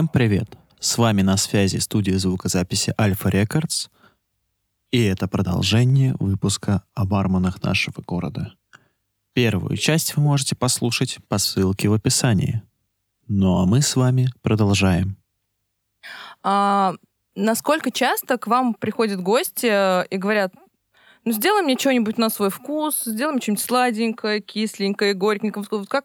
Всем привет! С вами на связи студия звукозаписи Альфа Рекордс, и это продолжение выпуска о барменах нашего города. Первую часть вы можете послушать по ссылке в описании. Ну а мы с вами продолжаем. А, насколько часто к вам приходят гости э, и говорят, ну, сделай мне что-нибудь на свой вкус, сделай мне что-нибудь сладенькое, кисленькое, горькенькое. Вот Как,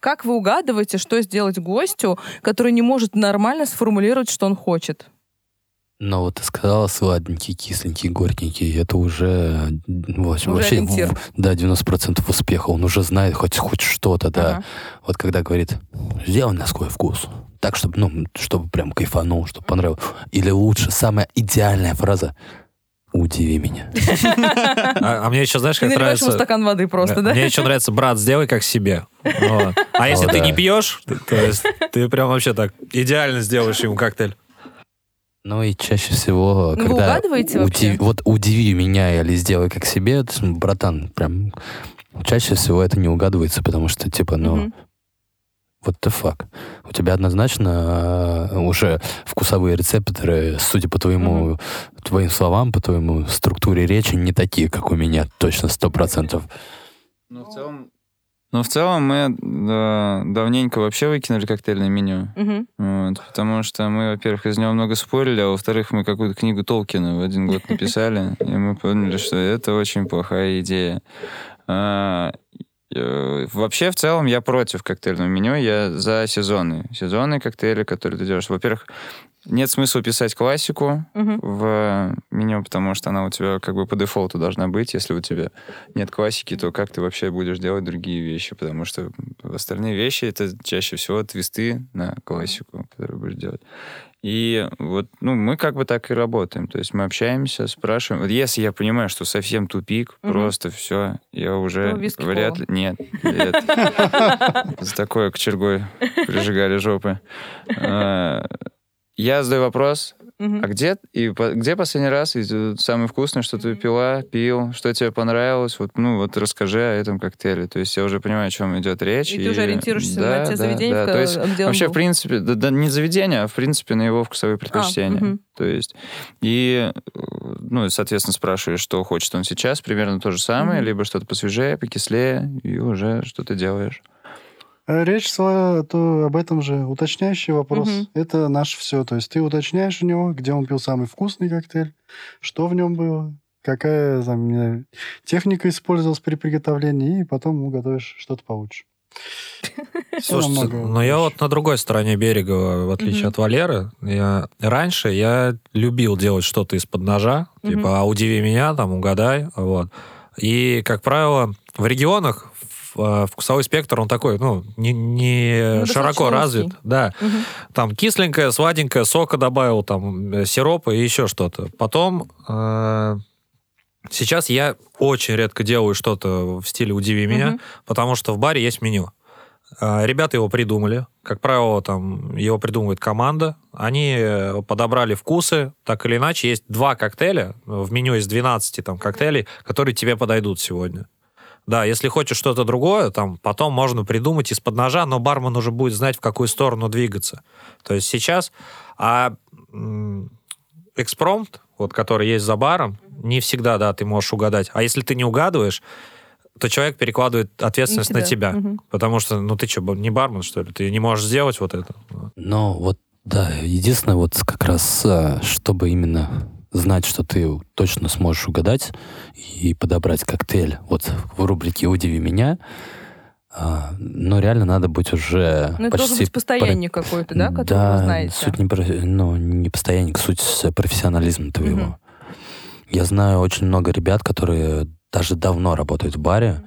как вы угадываете, что сделать гостю, который не может нормально сформулировать, что он хочет? Но вот ты сказала сладенький, кисленький, горькенький, это уже, вообще, Уже вообще да, 90% успеха. Он уже знает хоть, хоть что-то, да. Ага. Вот когда говорит, сделай на свой вкус. Так, чтобы, ну, чтобы прям кайфанул, чтобы понравилось. Или лучше, самая идеальная фраза «Удиви меня». А, а мне еще, знаешь, Ты как ему нравится... стакан воды просто, да? Мне еще нравится, брат, сделай как себе. Вот. А если О, ты да. не пьешь, то- то есть ты прям вообще так идеально сделаешь ему коктейль. Ну и чаще всего, Ну, вы когда угадываете вообще? вот удиви меня или сделай как себе, ну, братан, прям чаще всего это не угадывается, потому что типа, ну, Мгм. What the fuck. У тебя однозначно э, уже вкусовые рецепторы, судя по твоему, твоим словам, по твоему структуре речи, не такие, как у меня, точно сто процентов. Ну, в целом... Ну, в целом мы да, давненько вообще выкинули коктейльное меню. Мгм. Вот, потому что мы, во-первых, из него много спорили, а во-вторых, мы какую-то книгу Толкина в один год написали, и мы поняли, что это очень плохая идея. Э, Вообще, в целом, я против коктейльного меню, я за сезоны. Сезонные коктейли, которые ты делаешь. Во-первых, нет смысла писать классику Мгм. в меню, потому что она у тебя как бы по дефолту должна быть. Если у тебя нет классики, то как ты вообще будешь делать другие вещи? Потому что остальные вещи — это чаще всего твисты на классику, которые будешь делать. И вот, ну, мы как бы так и работаем. То есть мы общаемся, спрашиваем. Вот если я понимаю, что совсем тупик, Мгм. просто все, я уже Ну, вряд ли... Нет, нет. За такое кочергой прижигали жопы. А, Я задаю вопрос, А где и где последний раз и, э, самое вкусное, что ты пила, пил, что тебе понравилось? Вот, ну, вот расскажи о этом коктейле. То есть я уже понимаю, о чем идет речь. И ты уже ориентируешься на те заведения, в То есть где вообще, был. в принципе, да, да не заведение, а в принципе на его вкусовые предпочтения. мгм. То есть и, ну, и, соответственно, спрашиваешь, что хочет он сейчас, примерно то же самое, Мгм. либо что-то посвежее, покислее, и уже что-то делаешь. Речь шла то об этом же. Уточняющий вопрос. Мгм. Это наше все. То есть ты уточняешь у него, где он пил самый вкусный коктейль, что в нем было, какая там, знаю, техника использовалась при приготовлении, и потом ему готовишь что-то получше. Слушайте, но я проще. вот на другой стороне берега, в отличие Мгм. от Валеры, я раньше я любил делать что-то из-под ножа, Мгм. типа, а удиви меня, там, угадай, вот. И, как правило, в регионах вкусовой спектр, он такой, ну, не, не Ну, широко развит, узкий. да. Мгм. Там кисленькое, сладенькое, сока добавил, там, э, сиропа и еще что-то. Потом э, сейчас я очень редко делаю что-то в стиле «удиви меня», Мгм. потому что в баре есть меню. А, Ребята его придумали. Как правило, там его придумывает команда. Они э, подобрали вкусы. Так или иначе, есть два коктейля. В меню из 12 там, коктейлей, которые тебе подойдут сегодня. Да, если хочешь что-то другое, там потом можно придумать из-под ножа, но бармен уже будет знать, в какую сторону двигаться. То есть сейчас... А экспромт, вот, который есть за баром, не всегда, да, ты можешь угадать. А если ты не угадываешь, то человек перекладывает ответственность на тебя. Мгм. Потому что, ну ты что, не бармен, что ли? Ты не можешь сделать вот это. Но вот, да, единственное, вот как раз, а, чтобы именно знать, что ты точно сможешь угадать и подобрать коктейль вот в рубрике «Удиви меня», а, но реально надо быть уже Ну, это должен почти... быть постоянник какой-то, да, который да, вы знаете. суть не, про- ну, не постоянник, суть с профессионализма твоего. Мгм. Я знаю очень много ребят, которые даже давно работают в баре,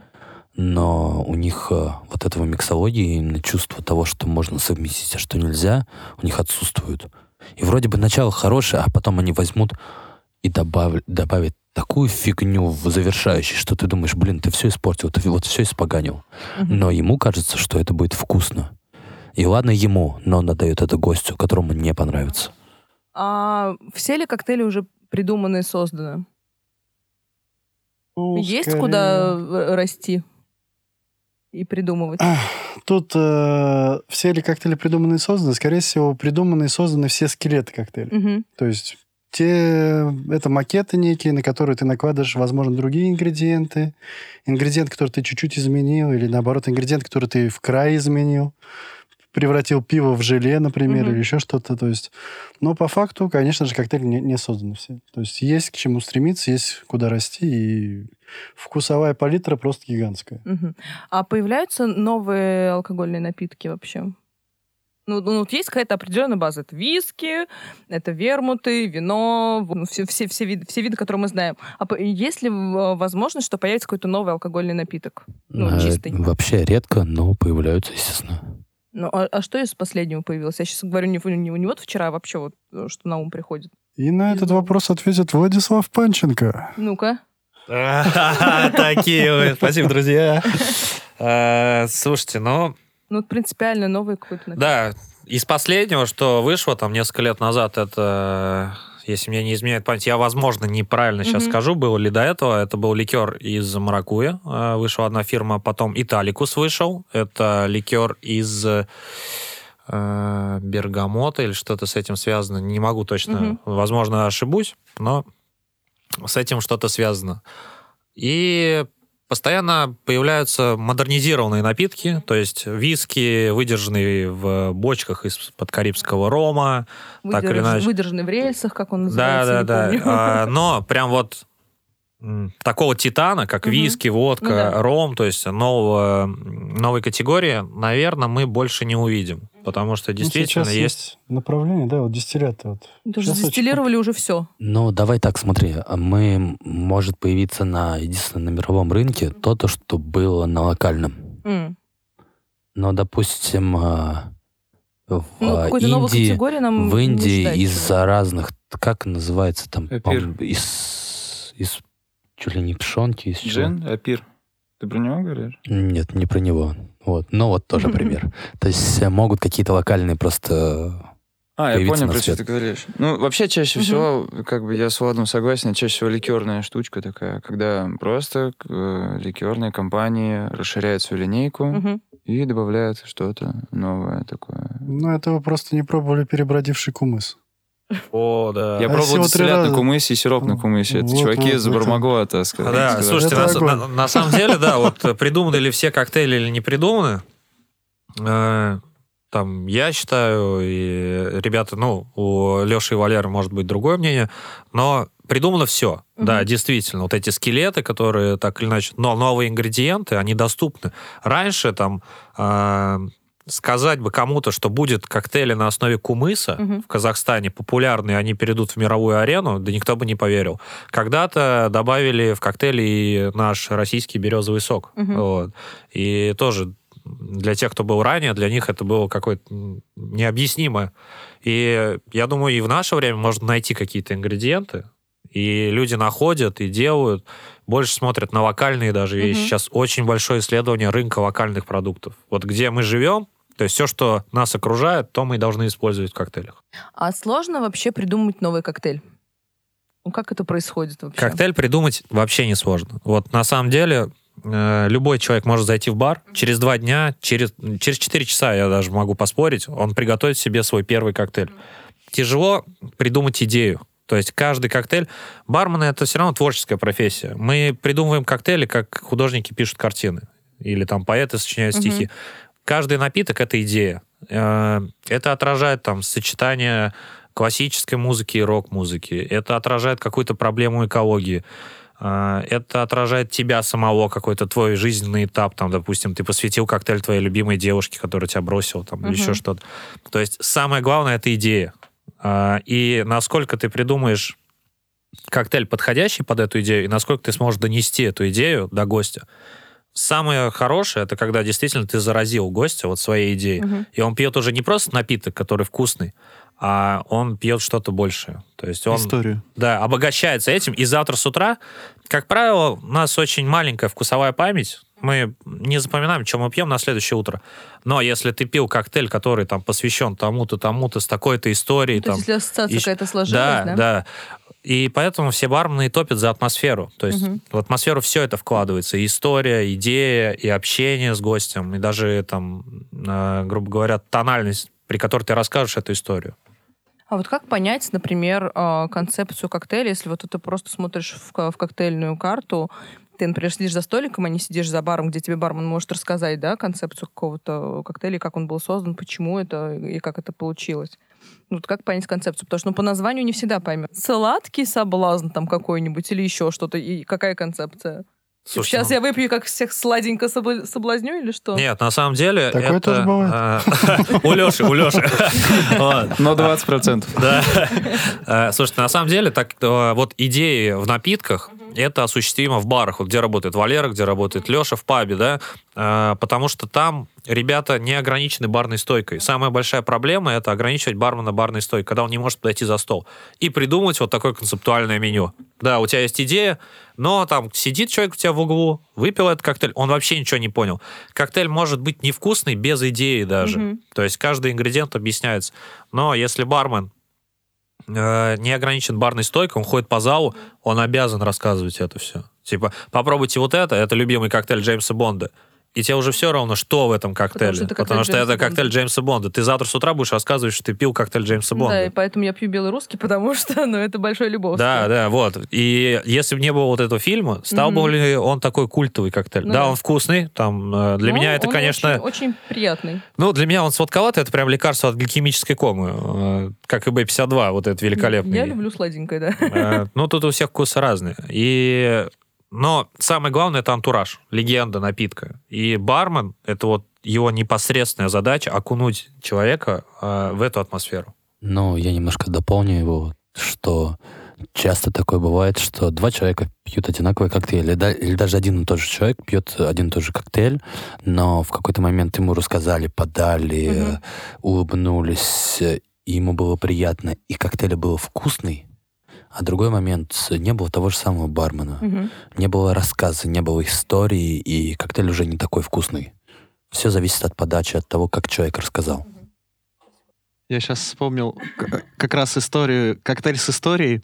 но у них э, вот этого миксологии, именно чувство того, что можно совместить, а что нельзя, у них отсутствует. И вроде бы начало хорошее, а потом они возьмут и добавят, добавят такую фигню в завершающий, что ты думаешь, блин, ты все испортил, ты вот все испоганил. Мгм. Но ему кажется, что это будет вкусно. И ладно ему, но он отдает это гостю, которому не понравится. А все ли коктейли уже придуманы и созданы? Ну, Есть скорее- куда э, расти и придумывать? Тут э, все ли коктейли придуманы и созданы? Скорее всего, придуманы и созданы все скелеты коктейлей. Мгм. То есть те, это макеты некие, на которые ты накладываешь, возможно, другие ингредиенты. Ингредиент, который ты чуть-чуть изменил, или наоборот, ингредиент, который ты в край изменил. Превратил пиво в желе, например, Мгм. или еще что-то. То есть, но по факту, конечно же, коктейли не, не созданы все. То есть есть к чему стремиться, есть куда расти, и вкусовая палитра просто гигантская. Мгм. А появляются новые алкогольные напитки вообще? Ну, ну, вот есть какая-то определенная база. Это виски, это вермуты, вино, ну, все, все, все, виды, все виды, которые мы знаем. А есть ли возможность, что появится какой-то новый алкогольный напиток? Ну, Э, чистый. Вообще редко, но появляются, естественно. Ну, а, а что из последнего появилось? Я сейчас говорю не, не, не вот вчера, а вообще вот э, что на ум приходит. И на этот вопрос ответит Владислав Панченко. Ну-ка. Такие вы. Спасибо, друзья. Э, Слушайте, ну, Ну, принципиально новый какой-то да, из последнего, что вышло там несколько лет назад, это, если мне не изменяет память, я, возможно, неправильно сейчас Мгм. скажу, был ли до этого, это был ликер из маракуя, э, вышла одна фирма, потом Италикус вышел, это ликер из э, бергамота или что-то с этим связано, не могу точно, Мгм. возможно, ошибусь, но с этим что-то связано. И постоянно появляются модернизированные напитки, то есть виски, выдержанные в бочках из-под карибского рома. так или Выдерж- иначе. Выдержанный в рельсах, как он Да, называется, да, да. помню. А, но прям вот такого титана, как виски, водка, Ну да. ром, то есть нового, новой категории, наверное, мы больше не увидим. Потому что Ну, действительно сейчас есть... направление, да, вот дистилляты. Вот. Уже Сейчас очень дистиллировали уже все. Ну, давай так, смотри. Мы, может появиться на, единственном на мировом рынке то, то, что было на локальном. Но, допустим, а, в Ну, а, какой-то новой Индии, категории нам в Индии из-за разных, как называется там, из, из чуть ли не пшенки, из чего? Джин, Апир. Ты про него говоришь? Нет, не про него. Вот, но вот тоже пример. То есть э, могут какие-то локальные просто... А, я понял, про что ты говоришь. Ну, вообще, чаще всего, как бы я с Владом согласен, чаще всего ликерная штучка такая, когда просто э, ликерные компании расширяют свою линейку и добавляют что-то новое такое. Ну, это вы просто не пробовали перебродивший кумыс. О, да. Я А пробовал дистиллят на раза. кумысе и сироп на кумысе. Это Вот, чуваки вот, из вот. Бармагуа, так сказать. Да, сказали. слушайте, Это на, на- на самом деле, да, вот придуманы ли все коктейли или не придуманы, э, там, я считаю, и ребята, ну, у Леши и Валеры может быть другое мнение, но придумано все. Мгм. Да, действительно, вот эти скелеты, которые так или иначе, но новые ингредиенты, они доступны. Раньше там э, сказать бы кому-то, что будет коктейли на основе кумыса Мгм. в Казахстане популярные, они перейдут в мировую арену, да никто бы не поверил. Когда-то добавили в коктейли и наш российский березовый сок. Мгм. Вот. И тоже для тех, кто был ранее, для них это было какое-то необъяснимое. И я думаю, и в наше время можно найти какие-то ингредиенты, и люди находят и делают, больше смотрят на локальные даже вещи. Мгм. Сейчас очень большое исследование рынка локальных продуктов. Вот где мы живем, то есть все, что нас окружает, то мы и должны использовать в коктейлях. А сложно вообще придумать новый коктейль? Ну, как это происходит вообще? Коктейль придумать вообще не сложно. Вот на самом деле э, любой человек может зайти в бар через два дня, через, через 4 часа, я даже могу поспорить, он приготовит себе свой первый коктейль. Тяжело придумать идею. То есть каждый коктейль... Бармены — это все равно творческая профессия. Мы придумываем коктейли, как художники пишут картины. Или там поэты сочиняют стихи. Каждый напиток — это идея. Э, Это отражает там сочетание классической музыки и рок-музыки. Это отражает какую-то проблему экологии. А, Это отражает тебя самого, какой-то твой жизненный этап. Там, допустим, ты посвятил коктейль твоей любимой девушке, которая тебя бросила, там, или Мгм. еще что-то. То есть самое главное — это идея. А, И насколько ты придумаешь коктейль, подходящий под эту идею, и насколько ты сможешь донести эту идею до гостя. Самое хорошее, это когда действительно ты заразил гостя вот своей идеей. Мгм. И он пьет уже не просто напиток, который вкусный, а он пьет что-то большее. То есть он Историю. да, обогащается этим. И завтра с утра, как правило, у нас очень маленькая вкусовая память. мы не запоминаем, что мы пьем на следующее утро. Но если ты пил коктейль, который там посвящен тому-то, тому-то, с такой-то историей, То там, есть, если ассоциация ищ- какая-то сложилась, да, да? да. И поэтому все бармены топят за атмосферу. То есть Мгм. в атмосферу все это вкладывается. И история, идея, и общение с гостем, и даже там, э, грубо говоря, тональность, при которой ты расскажешь эту историю. А вот как понять, например, э, концепцию коктейля, если вот ты просто смотришь в, в коктейльную карту, ты, например, сидишь за столиком, а не сидишь за баром, где тебе бармен может рассказать, да, концепцию какого-то коктейля, как он был создан, почему это и как это получилось. Ну, Вот как понять концепцию? Потому что ну, по названию не всегда поймем. Сладкий соблазн там какой-нибудь или еще что-то. И какая концепция? Слушайте, Сейчас ну, я выпью, как всех сладенько собла- соблазню или что? Нет, на самом деле Такое это... тоже бывает. э, У Леши, у Леши. Но 20%. Да. Э, Слушайте, на самом деле, так э, вот идеи в напитках, это осуществимо в барах, вот где работает Валера, где работает Леша, в пабе, да, Э, потому что там ребята не ограничены барной стойкой. Самая большая проблема — это ограничивать бармена барной стойкой, когда он не может подойти за стол. И придумать вот такое концептуальное меню. Да, у тебя есть идея, но там сидит человек у тебя в углу, выпил этот коктейль, он вообще ничего не понял. Коктейль может быть невкусный без идеи даже. Мгм. То есть каждый ингредиент объясняется. Но если бармен э, не ограничен барной стойкой, он ходит по залу, он обязан рассказывать это все. Типа, попробуйте вот это, это любимый коктейль Джеймса Бонда. И тебе уже все равно, что в этом коктейле. что это Потому коктейль что Джеймса это коктейль. Джеймса Бонда. Ты завтра с утра будешь рассказывать, что ты пил коктейль Джеймса Бонда. Да, и поэтому я пью белый русский, потому что, ну, это большой любовь. Да, да, вот. И если бы не было вот этого фильма, стал бы Мгм. ли он такой культовый коктейль? Ну да, да. он вкусный. Там, э, для Но меня это, он конечно... Очень, очень приятный. Ну, для меня он сладковатый, это прям лекарство от гликемической комы. э, Как и Б-52, вот этот великолепный. Я люблю сладенькое, да. Э, Ну, тут у всех вкусы разные. И... Но самое главное — это антураж, легенда напитка. И бармен — это вот его непосредственная задача окунуть человека э, в эту атмосферу. Но я немножко дополню его, что часто такое бывает, что два человека пьют одинаковый коктейль, или, да- или даже один и тот же человек пьет один и тот же коктейль, но в какой-то момент ему рассказали, подали, э, улыбнулись, и ему было приятно, и коктейль был вкусный, а другой момент не было того же самого бармена, Мгм. не было рассказа, не было истории, и коктейль уже не такой вкусный. Все зависит от подачи, от того, как человек рассказал. Я сейчас вспомнил как раз историю, коктейль с историей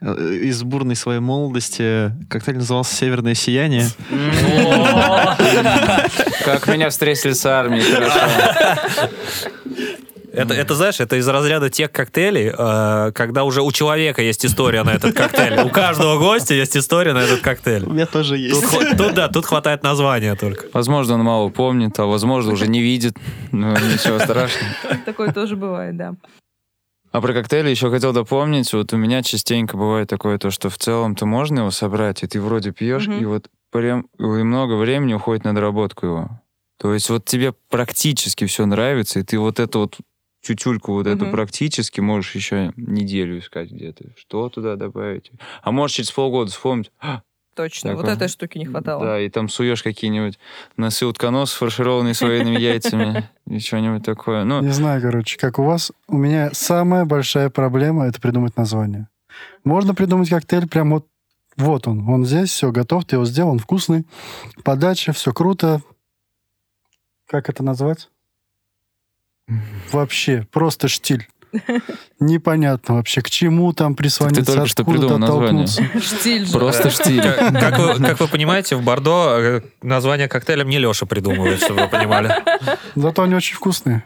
э, из бурной своей молодости. Коктейль назывался «Северное сияние». Как меня встретили с армией, хорошо. Это, это, знаешь, это из разряда тех коктейлей, э, когда уже у человека есть история на этот коктейль. У каждого гостя есть история на этот коктейль. У меня тоже Тут, есть. хва- тут, да, тут хватает названия только. Возможно, он мало помнит, а возможно, уже не видит. Ну, ничего страшного. Такое тоже бывает, да. А про коктейли еще хотел дополнить. Вот у меня частенько бывает такое, то, что в целом-то можно его собрать, и ты вроде пьешь, Мгм. и вот прям и много времени уходит на доработку его. То есть вот тебе практически все нравится, и ты вот эту вот тютюльку вот эту Мгм. практически можешь еще неделю искать где-то. Что туда добавить? А можешь через полгода вспомнить. «А, Точно. Так, вот этой штуки не хватало. Да, и там суешь какие-нибудь носы утконос, фаршированные с военными яйцами, и что-нибудь такое. Ну, Не знаю, короче, как у вас. У меня самая большая проблема — это придумать название. Можно придумать коктейль прям вот вот он, он здесь, все, готов, ты его сделал, он вкусный. Подача, все круто. Как это назвать? Вообще, просто штиль. Непонятно вообще, к чему там прислониться, только что придумал название. Штиль же. просто штиль. Как, как вы, как вы понимаете, в Бордо э, название коктейля мне Леша придумывает, чтобы вы понимали. Зато они очень вкусные.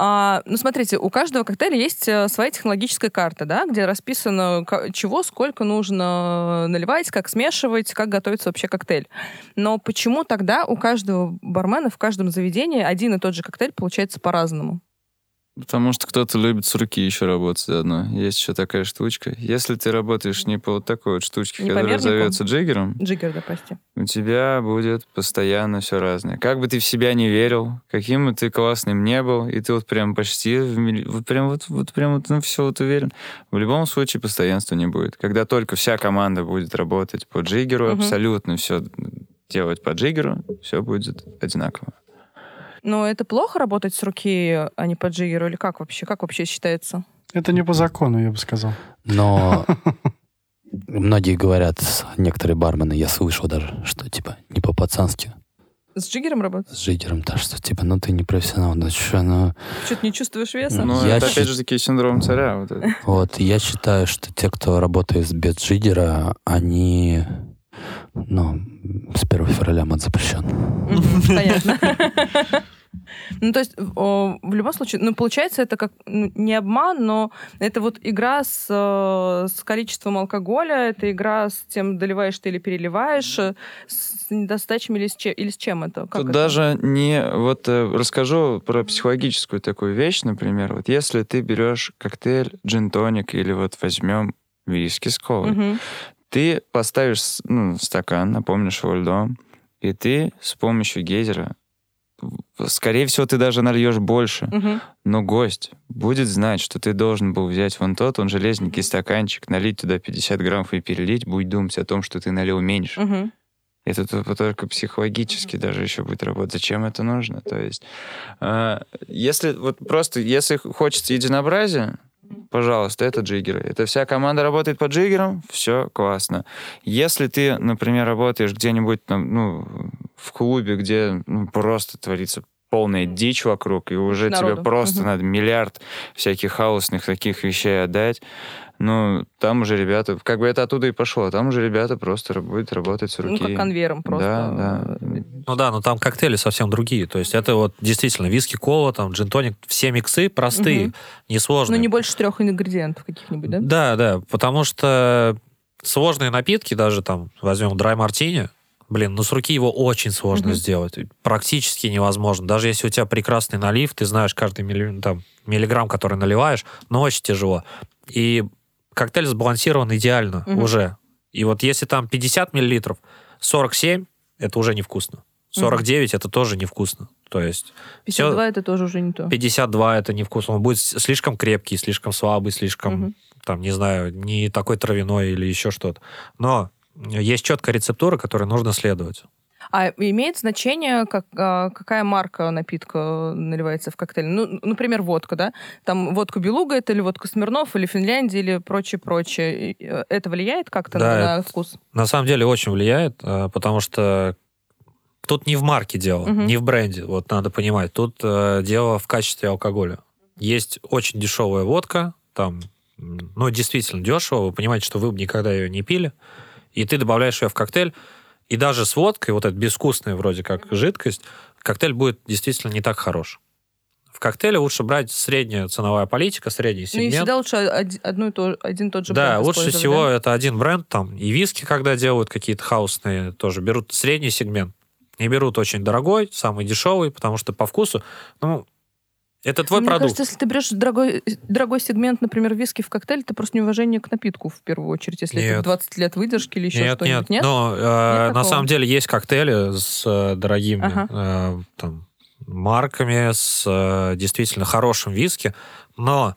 А, ну, смотрите, у каждого коктейля есть э, своя технологическая карта, да, где расписано, чего, сколько нужно наливать, как смешивать, как готовится вообще коктейль. Но почему тогда у каждого бармена в каждом заведении один и тот же коктейль получается по-разному? Потому что кто-то любит с руки еще работать заодно. Есть еще такая штучка. Если ты работаешь не по вот такой вот штучке, Не которая зовется джиггером, Джиггер, допустим. у тебя будет постоянно все разное. Как бы ты в себя не верил, каким бы ты классным не был, и ты вот прям почти, в вот прям вот, вот прям вот, ну, все вот уверен, в любом случае постоянства не будет. Когда только вся команда будет работать по джиггеру, Мгм. абсолютно все делать по джиггеру, все будет одинаково. Но это плохо работать с руки, а не по джиггеру? Или как вообще? Как вообще считается? Это не по закону, я бы сказал. Но Многие говорят, некоторые бармены, я слышал даже, что типа не по-пацански С джиггером работать? с жигером, так что типа, ну ты не профессионал, ну что, ну... Что-то не чувствуешь веса? Ну, Я это щи- опять же таки синдром царя. Вот это. Вот, я считаю, что те, кто работает без джигера, они, ну, с 1 февраля мат запрещен. Понятно. Ну, то есть, о, в любом случае, ну, получается, это как ну, не обман, но это вот игра с, э, с количеством алкоголя, это игра с тем, доливаешь ты или переливаешь, с недостачами или с, че- или с чем это? Как Тут это? даже не... Вот э, расскажу про психологическую такую вещь, например. Вот если ты берешь коктейль джин-тоник или вот возьмем виски с колой, Мгм. ты поставишь ну, стакан, наполнишь его льдом, и ты с помощью гейзера, скорее всего, ты даже нальешь больше, Мгм. но гость будет знать, что ты должен был взять вон тот, он железненький стаканчик, налить туда 50 граммов и перелить, будет думать о том, что ты налил меньше. Мгм. Это только психологически даже еще будет работать. Зачем это нужно? То есть, э, если вот просто, если хочется единообразия, пожалуйста, это джиггеры. Это вся команда работает по джиггерам, все классно. Если ты, например, работаешь где-нибудь там, ну, в клубе, где ну, просто творится полная дичь вокруг, и уже тебе Народу. просто Мгм. надо миллиард всяких хаосных таких вещей отдать, ну, там уже ребята, как бы это оттуда и пошло, там уже ребята просто будут работать с руки. Ну, как конвейером просто. Да, да. Ну да, но там коктейли совсем другие. То есть это вот действительно виски, кола, там джин-тоник, все миксы простые. Ну, несложные. не больше трех ингредиентов каких-нибудь, да? Да, да, потому что сложные напитки, даже там, возьмем драй мартини, блин, ну с руки его очень сложно Мгм. сделать. Практически невозможно. Даже если у тебя прекрасный налив, ты знаешь каждый милли- там, миллиграмм, который наливаешь, но очень тяжело. И коктейль сбалансирован идеально Мгм. уже. И вот если там 50 миллилитров, 47 это уже невкусно. 49 это тоже невкусно. То есть 52 это тоже уже не то. 52 это невкусно. Он будет слишком крепкий, слишком слабый, слишком, Мгм. там, не знаю, не такой травяной или еще что-то. Но есть четкая рецептура, которой нужно следовать. А имеет значение, как, а, какая марка напитка наливается в коктейль? Ну, например, водка, да? Там водка Белуга это или водка Смирнов, или Финляндия, или прочее-прочее. Э, Это влияет как-то Да, на, на вкус? На самом деле очень влияет, э, потому что тут не в марке дело, Мгм. не в бренде, вот надо понимать. Тут э, дело в качестве алкоголя. Есть очень дешевая водка, там, ну, действительно дешево, вы понимаете, что вы бы никогда ее не пили, и ты добавляешь ее в коктейль, и даже с водкой, вот эта безвкусная вроде как жидкость, коктейль будет действительно не так хорош. В коктейле лучше брать средняя ценовая политика, средний Ну, и сегмент. всегда лучше од- одну и то, один и тот же Да, бренд лучше всего да? это один бренд, там, и виски, когда делают какие-то хаусные, тоже берут средний сегмент. Не берут очень дорогой, самый дешевый, потому что по вкусу, ну, это твой Мне продукт. кажется, если ты берешь дорогой, дорогой сегмент, например, виски в коктейль, это просто неуважение к напитку в первую очередь, если это Нет. 20 лет выдержки или еще нет, что-нибудь. нет, Но э, на такого? самом деле есть коктейли с э, дорогими Ага. э, там, марками, с э, действительно хорошим виски, но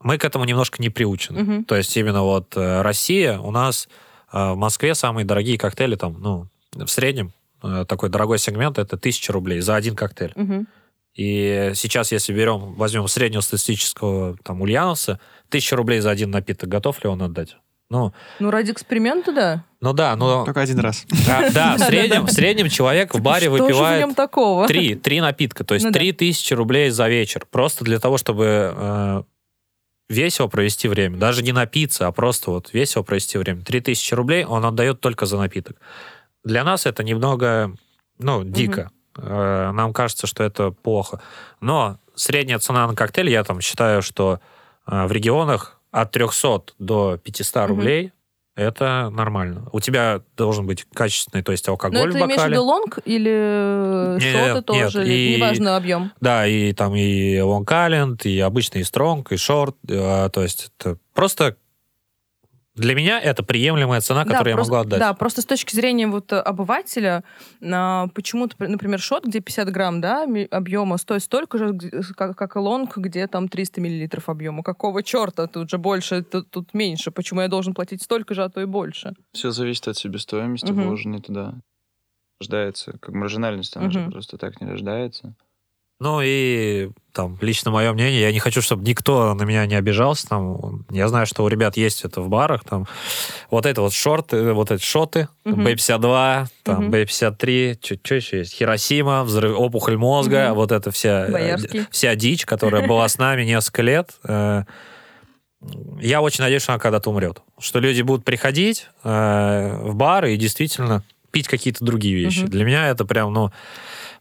мы к этому немножко не приучены. Мгм. То есть именно вот э, Россия, у нас э, в Москве самые дорогие коктейли там, ну, в среднем э, такой дорогой сегмент это 1000 рублей за один коктейль. Мгм. И сейчас, если берем, возьмем среднестатистического там ульяновца, 1000 рублей за один напиток, готов ли он отдать? Ну, Ну, ради эксперимента, да. ну да, но Только один раз. а, да, в среднем, в среднем человек в баре Что же в выпивает нем такого? три, три напитка, то есть Ну да. три тысячи рублей за вечер, просто для того, чтобы э, весело провести время. Даже не напиться, а просто вот весело провести время. Три тысячи рублей он отдает только за напиток. Для нас это немного, ну, дико. Э, нам кажется, что это плохо. Но средняя цена на коктейль, я там считаю, что э, в регионах от 300 до 500 Мгм. рублей это нормально. У тебя должен быть качественный, то есть Но алкоголь Ну, это в имеешь в бокале. виду лонг или Не, шоты нет, тоже? и- Неважно объем. Да, и там и Long Island, и обычный стронг, и шорт. э, то есть это просто для меня это приемлемая цена, Да, которую я просто- могу отдать. Да, просто с точки зрения вот э, обывателя, а, почему-то, например, шот, где 50 грамм да, объема, стоит столько же, как, как и лонг, где там 300 миллилитров объема. Какого черта? Тут же больше, тут, тут меньше. Почему я должен платить столько же, а то и больше? Все зависит от себестоимости, Мгм. вложенной туда. Рождается, как маржинальность, она же Мгм. просто так не рождается. Ну и там, лично мое мнение, я не хочу, чтобы никто на меня не обижался, там, я знаю, что у ребят есть это в барах, там, вот это вот шорты, вот эти шоты, Мгм. B52, там, Мгм. B53, что еще есть, Хиросима, взрыв, опухоль мозга, Мгм. вот это вся, э, Боярский. вся дичь, которая была с нами несколько лет, э, я очень надеюсь, что она когда-то умрет. Что люди будут приходить э, в бары и действительно пить какие-то другие вещи. Мгм. Для меня это прям, ну...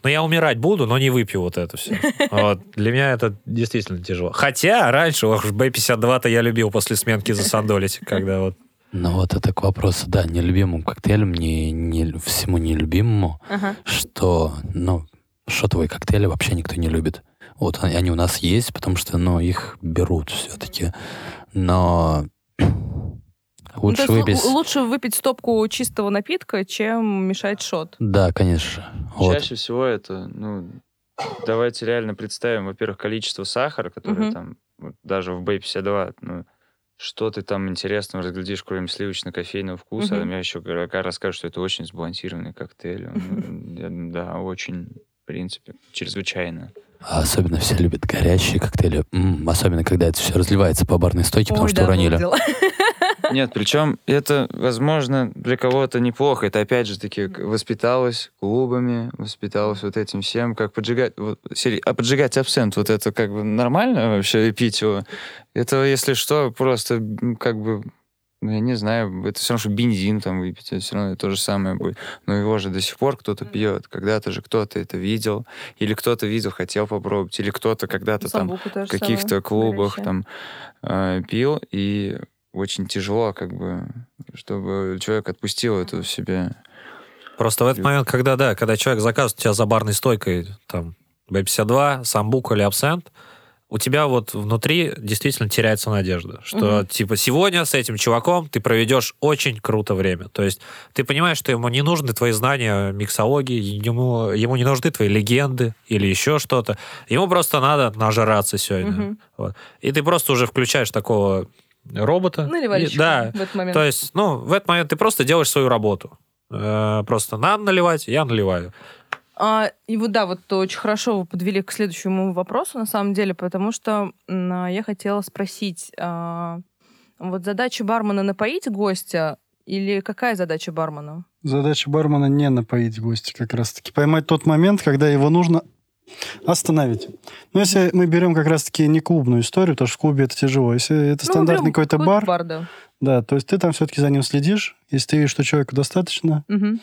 Ну, я умирать буду, но не выпью вот это все. Вот. Для меня это действительно тяжело. Хотя раньше, ох, B52-то я любил после сменки засандолить, когда вот... Ну вот это к вопросу, да, нелюбимым коктейлем, не, не, всему нелюбимому, Ага. что, ну, шотовые коктейли вообще никто не любит. Вот они у нас есть, потому что, ну, их берут все-таки. Но лучше л- выпить... лучше выпить стопку чистого напитка, чем мешать шот. Да, конечно. Вот. Чаще всего это, ну, давайте реально представим, во-первых, количество сахара, которое Мгм. там, вот даже в B52, ну, что ты там интересного разглядишь, кроме сливочно-кофейного вкуса. А мне еще игрока расскажут, что это очень сбалансированный коктейль. Он, я- Да, очень, в принципе, чрезвычайно. А особенно все любят горячие коктейли. М, особенно, когда это все разливается по барной стойке, потому Ой, что да, уронили. Нет, причем это, возможно, для кого-то неплохо. Это, опять же таки, воспиталось клубами, воспиталось вот этим всем, как поджигать... вот, сери- а поджигать абсент, вот это как бы нормально вообще пить его? Это, если что, просто как бы... Ну, я не знаю, это все равно, что бензин там выпить, это все равно то же самое будет. Но его же до сих пор кто-то пьет. Когда-то же кто-то это видел, или кто-то видел, хотел попробовать, или кто-то когда-то там в каких-то клубах горячее. там э, пил, и очень тяжело, как бы, чтобы человек отпустил это в себе. Просто в этот момент, когда, да, когда человек заказывает у тебя за барной стойкой там B52, самбук или абсент, у тебя вот внутри действительно теряется надежда, что Мгм. типа сегодня с этим чуваком ты проведешь очень круто время. То есть ты понимаешь, что ему не нужны твои знания миксологии, ему, ему не нужны твои легенды или еще что-то. Ему просто надо нажраться сегодня. Мгм. Вот. И ты просто уже включаешь такого робота. Наливальщика И- Да, в этот момент. то есть, ну, в этот момент ты просто делаешь свою работу. Э, Просто надо наливать, я наливаю. А, и вот да, вот очень хорошо вы подвели к следующему вопросу, на самом деле, потому что а, я хотела спросить, а, вот задача бармена напоить гостя или какая задача бармена? Задача бармена не напоить гостя как раз-таки. Поймать тот момент, когда его нужно остановить. Но если мы берем как раз-таки не клубную историю, потому что в клубе это тяжело. Если это Ну, стандартный какой-то бар, бар, да. да, то есть ты там все-таки за ним следишь. Если ты видишь, что человеку достаточно, Мгм.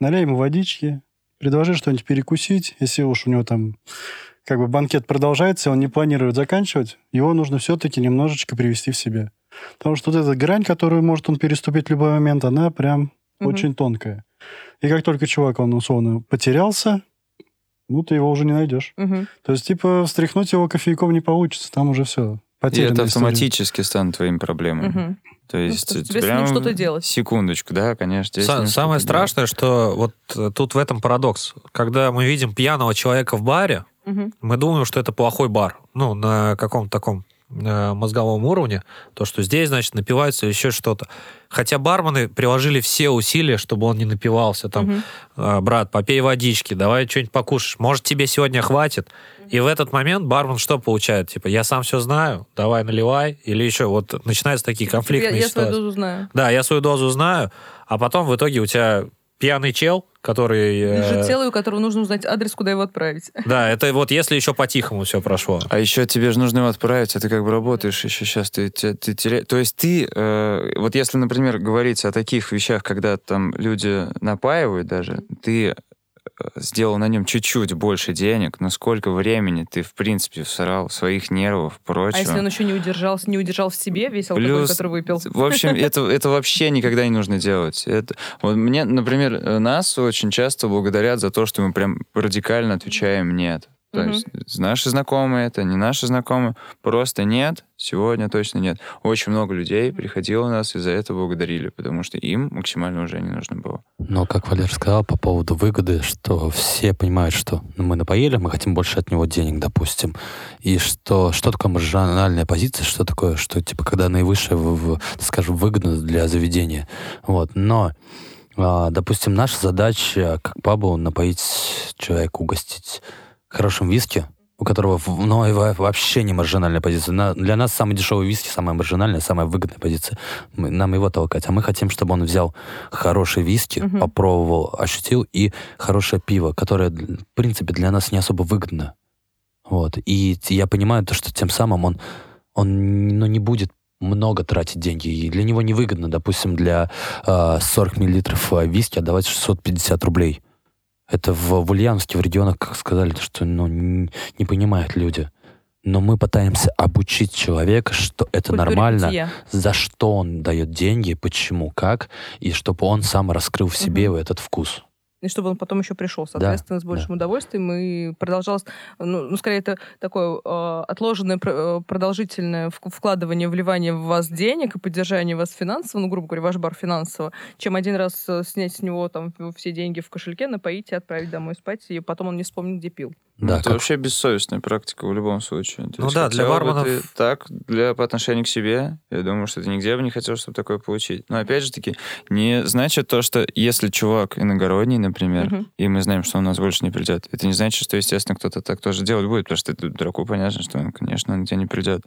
налей ему водички, предложи что-нибудь перекусить. Если уж у него там как бы банкет продолжается, он не планирует заканчивать, его нужно все-таки немножечко привести в себя. Потому что вот эта грань, которую может он переступить в любой момент, она прям Мгм. очень тонкая. И как только чувак, он условно потерялся, ну, ты его уже не найдешь. Мгм. То есть, типа, встряхнуть его кофейком не получится, там уже все. И это история. автоматически станет твоими проблемами. Мгм. То есть это тебе с ним прям что-то делать. Секундочку, да, конечно. Са- Самое что-то делать. страшное, что вот э, тут в этом парадокс. Когда мы видим пьяного человека в баре, Мгм. мы думаем, что это плохой бар. Ну, на каком-то таком э, мозговом уровне. То, что здесь, значит, напиваются или еще что-то. Хотя бармены приложили все усилия, чтобы он не напивался. Там. «А, брат, попей водички, давай что-нибудь покушаешь. Может, тебе сегодня хватит? И в этот момент бармен что получает? Типа, я сам все знаю, давай наливай. Или еще вот начинаются такие Я, конфликтные я свою ситуации. дозу знаю. Да, я свою дозу знаю, а потом в итоге у тебя пьяный чел, который... э, Лежит целый, у которого нужно узнать адрес, куда его отправить. Да, это вот если еще по-тихому все прошло. А еще тебе же нужно его отправить, а ты как бы работаешь еще сейчас, ты, ты, ты теря- То есть ты, э, вот если, например, говорить о таких вещах, когда там люди напаивают даже, ты сделал на нем чуть-чуть больше денег, но сколько времени ты, в принципе, всрал своих нервов, прочего. А если он еще не удержался, не удержал в себе весь алкоголь, Плюс, который выпил? В общем, это, это вообще никогда не нужно делать. Это, вот мне, например, э, нас очень часто благодарят за то, что мы прям радикально отвечаем «нет». То Мгм. есть наши знакомые это, не наши знакомые. Просто нет, сегодня точно нет. Очень много людей приходило у нас и за это благодарили, потому что им максимально уже не нужно было. Но, как Валер сказал по поводу выгоды, что все понимают, что ну, мы напоили, мы хотим больше от него денег, допустим. И что, что такое маржинальная позиция, что такое, что, типа, когда наивысшая, в, в, скажем, выгода для заведения. Вот. Но, а, допустим, наша задача, как пабу, напоить человека, угостить хорошим виски, у которого ну, вообще не маржинальная позиция. На- для нас самый дешевый виски, самая маржинальная, самая выгодная позиция. Мы- нам его толкать. А мы хотим, чтобы он взял хороший виски, Мгм. попробовал, ощутил, и хорошее пиво, которое, в принципе, для нас не особо выгодно. Вот. И я понимаю то, что тем самым он, он ну, не будет много тратить деньги. И для него невыгодно, допустим, для э, 40 миллилитров э, виски отдавать 650 рублей. Это в, в Ульяновске, в регионах, как сказали, то, что ну, н- не понимают люди. Но мы пытаемся обучить человека, что это Культуре нормально, питья. за что он дает деньги, почему, как, и чтобы он сам раскрыл в себе Мгм. этот вкус. И чтобы он потом еще пришел, соответственно, с большим удовольствием и продолжалось, ну, ну, скорее, это такое э, отложенное, пр- продолжительное вк- вкладывание, вливание в вас денег и поддержание вас финансово, ну, грубо говоря, ваш бар финансово, чем один раз э, снять с него там все деньги в кошельке, напоить и отправить домой спать, и потом он не вспомнит, где пил. Ну, Да, это как- вообще бессовестная практика в любом случае. То Ну есть да, для барменов- ты так, для, по отношению к себе, я думаю, что ты нигде бы не хотел, чтобы такое получить. Но опять же таки, не значит то, что если чувак иногородний, например, Мгм. и мы знаем, что он у нас больше не придет, это не значит, что, естественно, кто-то так тоже делать будет, потому что это дураку понятно, что он, конечно, он к тебе не придет.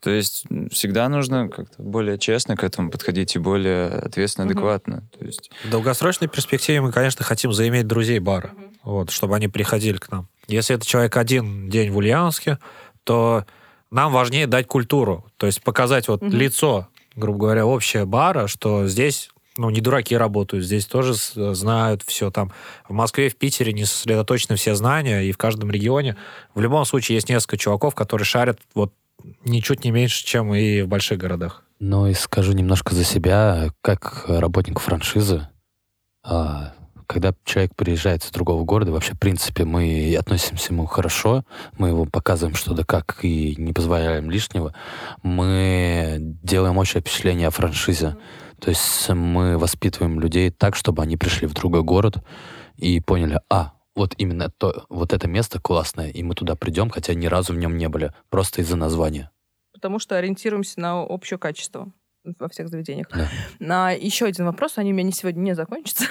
То есть всегда нужно как-то более честно к этому подходить и более ответственно, Мгм. адекватно. То есть В долгосрочной перспективе мы, конечно, хотим заиметь друзей бара, вот, чтобы они приходили к нам. Если это человек один день в Ульяновске, то нам важнее дать культуру, то есть показать вот Мгм. лицо, грубо говоря, общее бара, что здесь ну, не дураки работают, здесь тоже знают все там. В Москве, в Питере не сосредоточены все знания, и в каждом регионе. В любом случае есть несколько чуваков, которые шарят вот ничуть не меньше, чем и в больших городах. Ну и скажу немножко за себя, как работник франшизы. а, Когда человек приезжает из другого города, вообще, в принципе, мы относимся ему хорошо, мы его показываем что да как и не позволяем лишнего, мы делаем общее впечатление о франшизе. То есть мы воспитываем людей так, чтобы они пришли в другой город и поняли, а, вот именно то, вот это место классное, и мы туда придем, хотя ни разу в нем не были, просто из-за названия. Потому что ориентируемся на общее качество во всех заведениях. Да. На еще один вопрос, они у меня не сегодня не закончатся.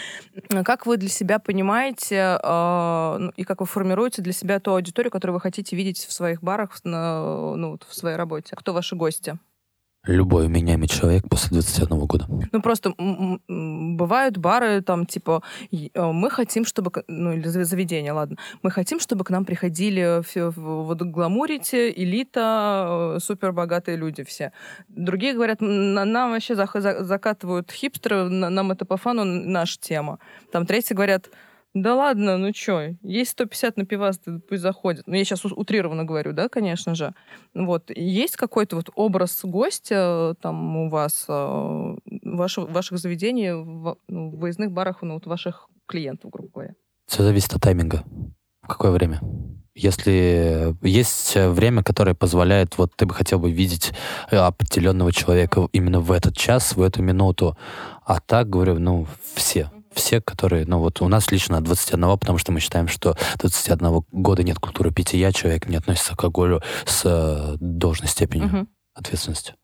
как вы для себя понимаете э, ну, и как вы формируете для себя ту аудиторию, которую вы хотите видеть в своих барах, на- ну, в своей работе? Кто ваши гости? Любой меняемый человек после 21 года. Ну, просто бывают бары, там, типа, э, мы хотим, чтобы... Ну, или зав- заведения, ладно. Мы хотим, чтобы к нам приходили все, вот гламурить, элита, э, супербогатые люди все. Другие говорят, «М, на- нам вообще закатывают хипстеры, на- нам это по фану наша тема. Там третьи говорят, да ладно, ну чё, есть 150 на пивас, пусть заходят. Ну, я сейчас утрированно говорю, да, конечно же. Вот. Есть какой-то вот образ гостя там у вас, э, ваше- ваших заведений, в, ну, в выездных барах, ну, вот ваших клиентов, грубо говоря? Все зависит от тайминга. В какое время? Если есть э, время, которое позволяет, вот ты бы хотел бы видеть э, определенного человека именно в этот час, в эту минуту. А так, говорю, ну, все. Все, которые, ну вот у нас лично от 21, потому что мы считаем, что 21 года нет культуры питья, человек не относится к алкоголю с э, должной степенью Мгм. ответственности.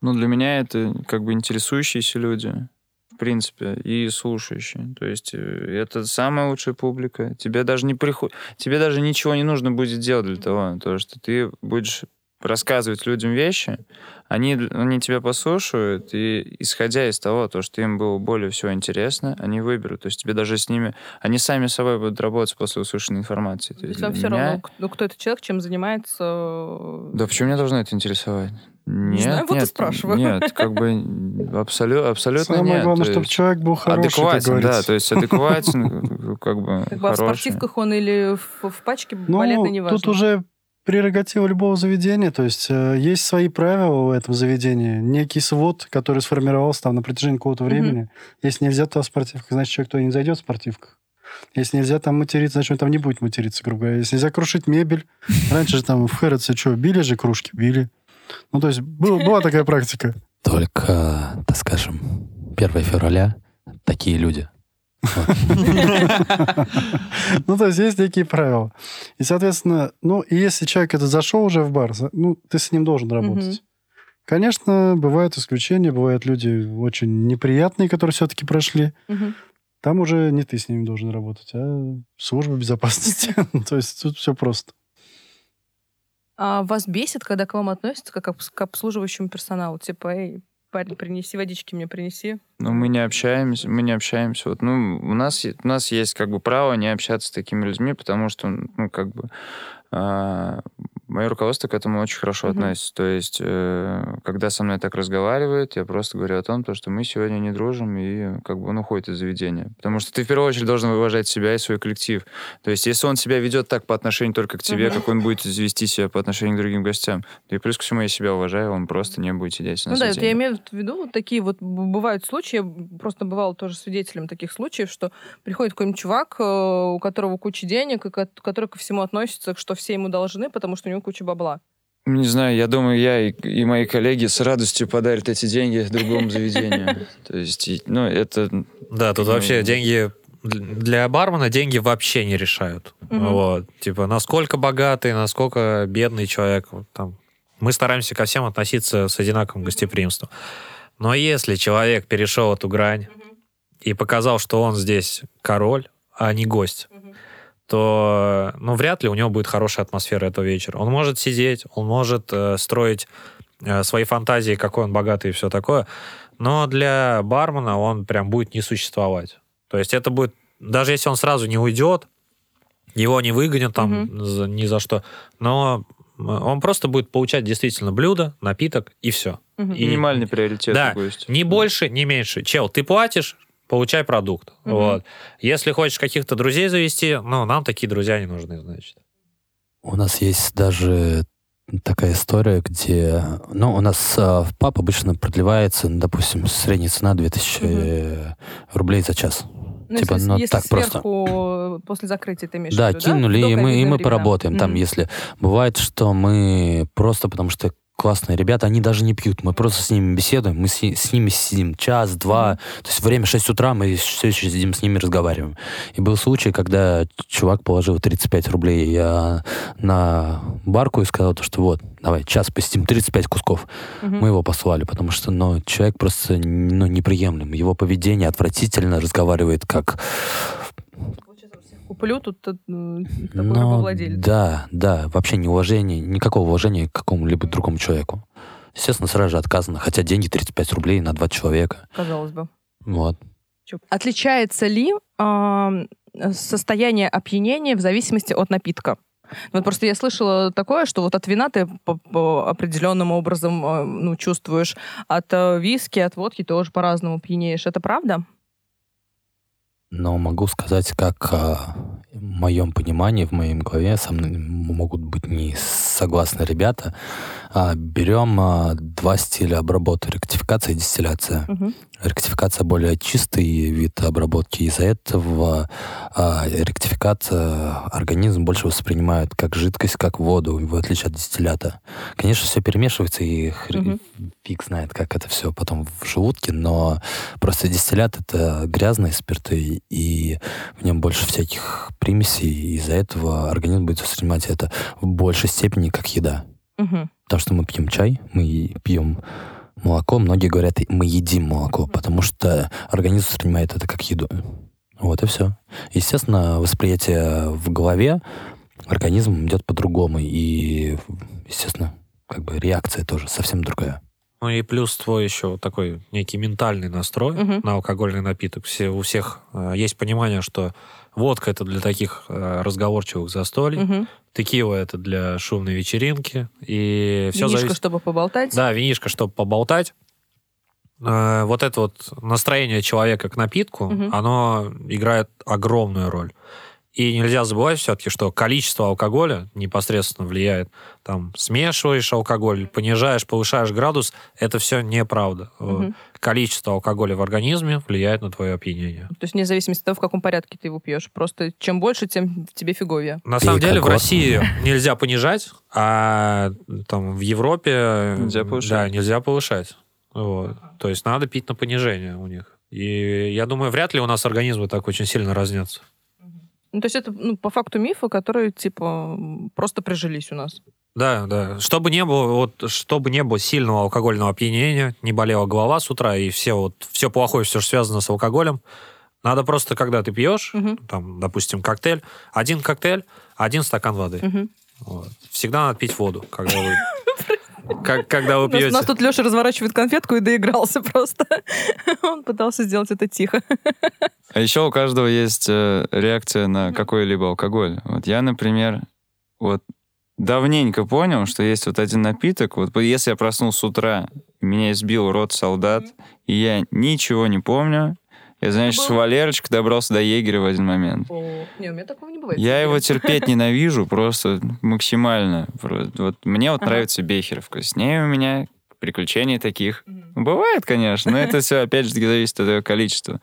Ну, для меня это как бы интересующиеся люди, в принципе, и слушающие. То есть э, это самая лучшая публика. Тебе даже не приход... Тебе даже ничего не нужно будет делать для того, то, что ты будешь рассказывать людям вещи, они, они тебя послушают, и исходя из того, то, что им было более всего интересно, они выберут. То есть тебе даже с ними... Они сами с собой будут работать после услышанной информации. То То есть для все меня- равно, кто, кто этот человек, чем занимается. э, Да почему меня должно это интересовать? Нет, знаю, вот и нет, спрашиваю. Нет, как бы абсолю- абсолютно Самое нет. главное, То чтобы человек был хороший, адекватен, да, то есть адекватен, как бы Как бы а в спортивках он или в, в пачке Ну, балетной, неважно. тут уже прерогатива любого заведения, то есть э, есть свои правила в этом заведении, некий свод, который сформировался там на протяжении какого-то времени. Если нельзя туда в спортивках, значит, человек туда не зайдет в спортивках. Если нельзя там материться, значит, он там не будет материться, грубо говоря. Если нельзя крушить мебель, раньше же там в Хэрротсе что, били же кружки? Били. Ну, то есть был- была такая практика. Только, так скажем, 1 февраля такие люди. Ну, то есть есть некие правила. И, соответственно, ну, и если человек это зашел уже в бар, ну, ты с ним должен работать. Конечно, бывают исключения, бывают люди очень неприятные, которые все-таки прошли. Там уже не ты с ними должен работать, а служба безопасности. То есть тут все просто. А вас бесит, когда к вам относятся как к обслуживающему персоналу? Типа, эй, парень, принеси водички мне, принеси. Ну, мы не общаемся, мы не общаемся. Вот, ну, у нас, у нас есть как бы право не общаться с такими людьми, потому что, ну, как бы, а, мое руководство к этому очень хорошо Мгм. относится. То есть, э, когда со мной так разговаривают, я просто говорю о том, то, что мы сегодня не дружим, и как бы он уходит из заведения. Потому что ты в первую очередь должен уважать себя и свой коллектив. То есть, если он себя ведет так по отношению только к тебе, Мгм. как он будет вести себя по отношению к другим гостям, и плюс ко всему я себя уважаю, он просто не будет сидеть на Ну да, вот я заведении. имею в виду вот такие вот бывают случаи, я просто бывала тоже свидетелем таких случаев, что приходит какой-нибудь чувак, э, у которого куча денег, и ко- который ко всему относится, что все ему должны, потому что у него куча бабла. Не знаю, я думаю, я и, и мои коллеги с радостью подарят эти деньги другому заведению. То есть, ну, это... Да, тут Ну, вообще деньги для бармена деньги вообще не решают. Вот. Типа, насколько богатый, насколько бедный человек. Вот там. Мы стараемся ко всем относиться с одинаковым гостеприимством. Но если человек перешел эту грань и показал, что он здесь король, а не гость, то ну, вряд ли у него будет хорошая атмосфера этого вечера. Он может сидеть, он может э, строить э, свои фантазии, какой он богатый и все такое, но для бармена он прям будет не существовать. То есть это будет, даже если он сразу не уйдет, его не выгонят там за- ни за что, но он просто будет получать действительно блюдо, напиток и все. Мгм. И- Минимальный приоритет Да, у гостя. Ни больше, ни меньше. Чел, ты платишь, получай продукт. Мгм. Вот. Если хочешь каких-то друзей завести, ну, нам такие друзья не нужны, значит. У нас есть даже такая история, где... Ну, у нас а, пап обычно продлевается, ну, допустим, средняя цена 2000 рублей за час. Ну, Типа, если, ну, если так просто. сверху после закрытия ты имеешь в Да, виду, кинули, До и мы, и мы времена. поработаем. Там, Мгм. если бывает, что мы просто потому что классные ребята, они даже не пьют. Мы просто с ними беседуем, мы с, с ними сидим час, два. То есть время 6 утра, мы все еще сидим с ними, разговариваем. И был случай, когда чувак положил 35 рублей я на барку и сказал, то, что вот, давай, час посидим, 35 кусков. Мгм. Мы его послали, потому что ну, человек просто ну, неприемлем. Его поведение отвратительно разговаривает как Куплю тут э, такой Ну, рабовладелец. Да, да, вообще неуважение, никакого уважения к какому-либо другому человеку. Естественно, сразу же отказано, хотя деньги 35 рублей на два человека. Казалось бы. Вот. Отличается ли ам, состояние опьянения в зависимости от напитка? Вот просто я слышала такое, что вот от вина ты по, по определенным образом э, ну, чувствуешь, от э, виски, от водки тоже по-разному пьянеешь. Это правда? Но могу сказать, как а, в моем понимании, в моем голове со мной могут быть не согласны ребята. А, берем а, два стиля обработки, ректификация и дистилляция. Мгм. Ректификация более чистый вид обработки, из-за этого а, ректификация организм больше воспринимает как жидкость, как воду, в отличие от дистиллята. Конечно, все перемешивается, и хр- Мгм. фиг знает, как это все потом в желудке, но просто дистиллят — это грязные спирты, и в нем больше всяких примесей, и из-за этого организм будет воспринимать это в большей степени как еда. Мгм. Потому что мы пьем чай, мы пьем молоко. Многие говорят, мы едим молоко, потому что организм воспринимает это как еду. Вот и все. Естественно, восприятие в голове организм идет по-другому. И, естественно, как бы реакция тоже совсем другая. Ну и плюс твой еще такой некий ментальный настрой Мгм. на алкогольный напиток. Все, у всех э, есть понимание, что водка это для таких э, разговорчивых застолий, Мгм. текила это для шумной вечеринки, и все Винишко, зависит... чтобы поболтать. Да, винишко, чтобы поболтать. Э, Вот это вот настроение человека к напитку, Мгм. оно играет огромную роль. И нельзя забывать все-таки, что количество алкоголя непосредственно влияет. Там смешиваешь алкоголь, понижаешь, повышаешь градус, это все неправда. Мгм. Количество алкоголя в организме влияет на твое опьянение. То есть вне зависимости от того, в каком порядке ты его пьешь. Просто чем больше, тем тебе фиговее. На самом деле в. России нельзя понижать, а там в Европе Нельзя повышать. Да, нельзя повышать. Вот. То есть надо пить на понижение у них. И я думаю, вряд ли у нас организмы так очень сильно разнятся. Ну, то есть это ну, по факту мифы, которые типа просто прижились у нас. Да, да. Чтобы не было, вот, чтобы не было сильного алкогольного опьянения, не болела голова с утра, и все, вот, все плохое, все, что связано с алкоголем, надо просто, когда ты пьешь, Мгм. там, допустим, коктейль, один коктейль, один стакан воды. Мгм. Вот. Всегда надо пить воду, когда вы, как, когда вы У нас, у пьете. нас тут Леша разворачивает конфетку и доигрался просто. Он пытался сделать это тихо. А еще у каждого есть э, реакция на какой-либо алкоголь. Вот я, например, вот давненько понял, что есть вот один напиток. Вот если я проснулся с утра, меня избил рот солдат, и я ничего не помню, я, значит, с был? Валерочка добрался до егеря в один момент. Не, у меня такого не бывает. Я его терпеть ненавижу просто максимально. Вот мне вот Ага. нравится Бехеровка. С ней у меня приключений таких бывает, конечно, но это все, опять же, зависит от ее количества.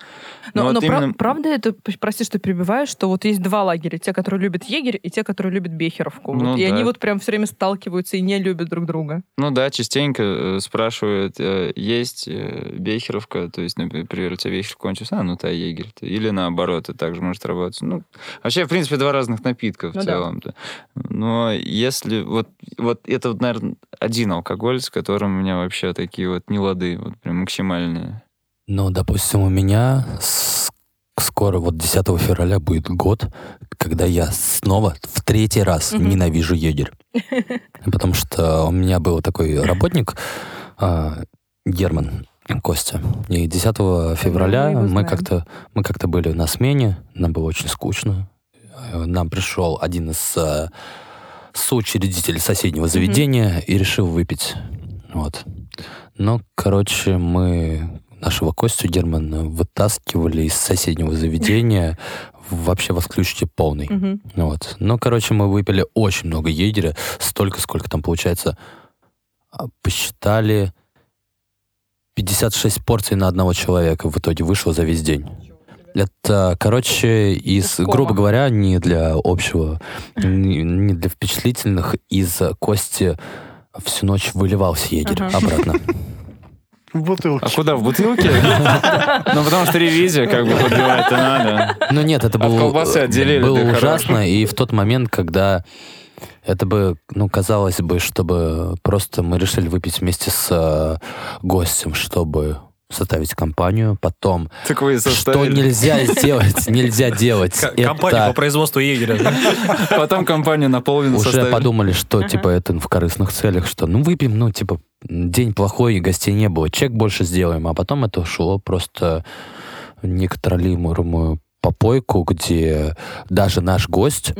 Но, вот но именно- правда это, прости, что перебиваю, что вот есть два лагеря. Те, которые любят егерь, и те, которые любят Бехеровку. Вот. Ну и да. они вот прям все время сталкиваются и не любят друг друга. Ну да, частенько э, спрашивают, э, есть э, Бехеровка, то есть, например, у тебя Бехеровка кончился, а ну та егерь. Или наоборот, это также может работать. Ну, вообще, в принципе, два разных напитка в Ну да. целом-то. Но если... Вот, вот это, вот, наверное, один алкоголь, с которым у меня вообще такие вот нелады, вот прям максимальные. Ну, допустим, у меня скоро, вот 10 февраля будет год, когда я снова в третий раз Мгм. ненавижу егерь. Потому что у меня был такой работник, а, Герман Костя. И 10 февраля мы его мы знаем. как-то мы как-то были на смене, нам было очень скучно. Э, Нам пришел один из э, соучредителей соседнего заведения и решил выпить. Вот. Но, короче, мы нашего Костю Германа вытаскивали из соседнего заведения вообще в отключке полный. Мгм. Вот. Ну, короче, мы выпили очень много егеря, столько, сколько там получается. а, Посчитали 56 порций на одного человека в итоге вышло за весь день. Это, короче, из, Ускова. грубо говоря, не для общего, не, не для впечатлительных, из кости всю ночь выливался егерь Ага. обратно. В бутылке. А куда, в бутылке? Ну, потому что ревизия, как бы, подбивать-то надо. Ну нет, это было, колбасы отделили, было да, ужасно, и в тот момент, когда это бы, ну, казалось бы, чтобы просто мы решили выпить вместе с э, гостем, чтобы составить компанию, потом, Так вы что нельзя сделать, нельзя делать, Компания по производству егеря. Потом компанию наполовину уже подумали, что, типа, это в корыстных целях, что, ну, выпьем, ну, типа, день плохой, и гостей не было, чек больше сделаем, а потом это ушло просто в неконтролируемую попойку, где даже наш гость.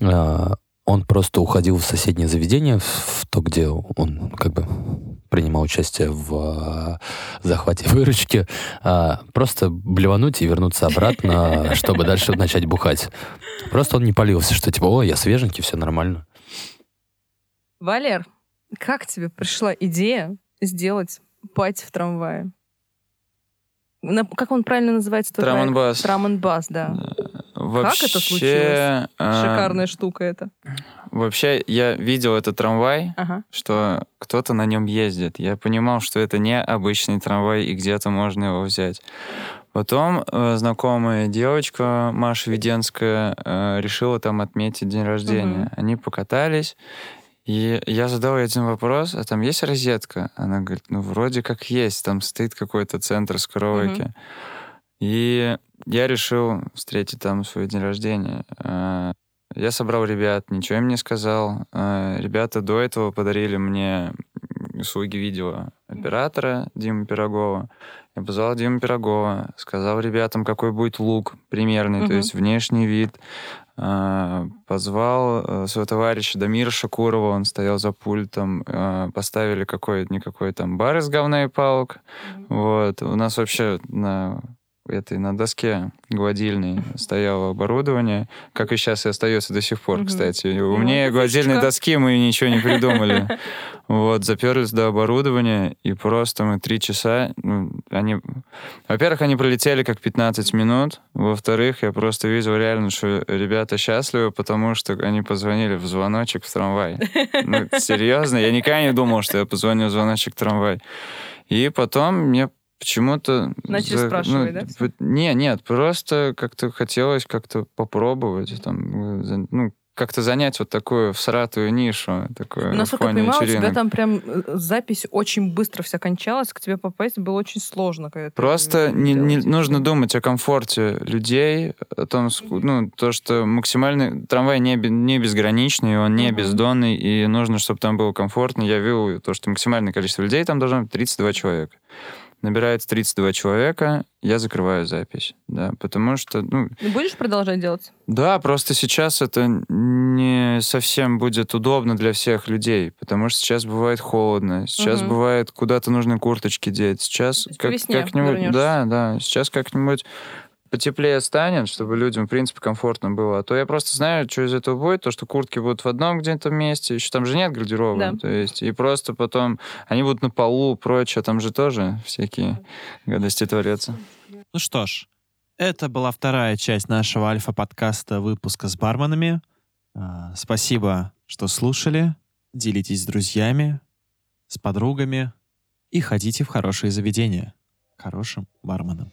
А, он просто уходил в соседнее заведение, в то, где он как бы принимал участие в а, захвате выручки, а, просто блевануть и вернуться обратно, чтобы дальше начать бухать. Просто он не полился, что типа, о, я свеженький, все нормально. Валер, как тебе пришла идея сделать пати в трамвае? На- как он правильно называется? Трам-н-бас. Трам-н-бас, да. Вообще, это случилось? а, Шикарная штука это. Вообще, я видел этот трамвай, Ага. что кто-то на нем ездит. Я понимал, что это не обычный трамвай, и где-то можно его взять. Потом э, знакомая девочка, Маша Веденская, э, решила там отметить день рождения. Мгм. Они покатались, и я задал ей один вопрос, а там есть розетка? Она говорит, ну, вроде как есть, там стоит какой-то центр с караоке. И я решил встретить там свой день рождения. Э, Я собрал ребят, ничего им не сказал. Э, Ребята до этого подарили мне услуги видеооператора Димы Пирогова. Я позвал Диму Пирогова, сказал ребятам, какой будет лук примерный, то Мгм. есть внешний вид. Э, Позвал своего товарища Дамира Шакурова, он стоял за пультом. Поставили какой-никакой там бар из говна и палок. Вот. У нас вообще на этой на доске гладильной стояло оборудование, как и сейчас и остается до сих пор, кстати. Ну, Умнее это гладильной доски мы ничего не придумали. Вот, заперлись до оборудования, и просто мы три часа, ну, они... Во-первых, они пролетели как 15 минут, во-вторых, я просто видел реально, что ребята счастливы, потому что они позвонили в звоночек в трамвай. Ну, серьезно, я никогда не думал, что я позвоню в звоночек в трамвай. И потом мне почему-то... Начали за- спрашивать, ну, да? Не, нет, просто как-то хотелось как-то попробовать. Там, э, ну, как-то занять вот такую всратую нишу, такую Насколько я понимаю, у тебя вечеринок. там прям э, запись очень быстро вся кончалась, к тебе попасть было очень сложно. Когда Просто не, не нужно думать о комфорте людей, о том, ну, то, что максимальный трамвай не, не безграничный, он не бездонный, и нужно, чтобы там было комфортно. Я вижу то, что максимальное количество людей там должно быть 32 человека. Набирается 32 человека, я закрываю запись, да, потому что, ну, Ну, Будешь продолжать делать? да, просто сейчас это не совсем будет удобно для всех людей, потому что сейчас бывает холодно, сейчас Мгм. бывает куда-то нужно курточки деть, сейчас весне как-нибудь, вернешься. да, да, сейчас как-нибудь потеплее станет, чтобы людям, в принципе, комфортно было. А то я просто знаю, что из этого будет, то, что куртки будут в одном где-то месте, еще там же нет гардероба, Да. то есть, и просто потом они будут на полу, прочее, там же тоже всякие гадости творятся. Ну что ж, это была вторая часть нашего альфа-подкаста выпуска с барменами. А, Спасибо, что слушали. Делитесь с друзьями, с подругами и ходите в хорошие заведения. Хорошим барменам.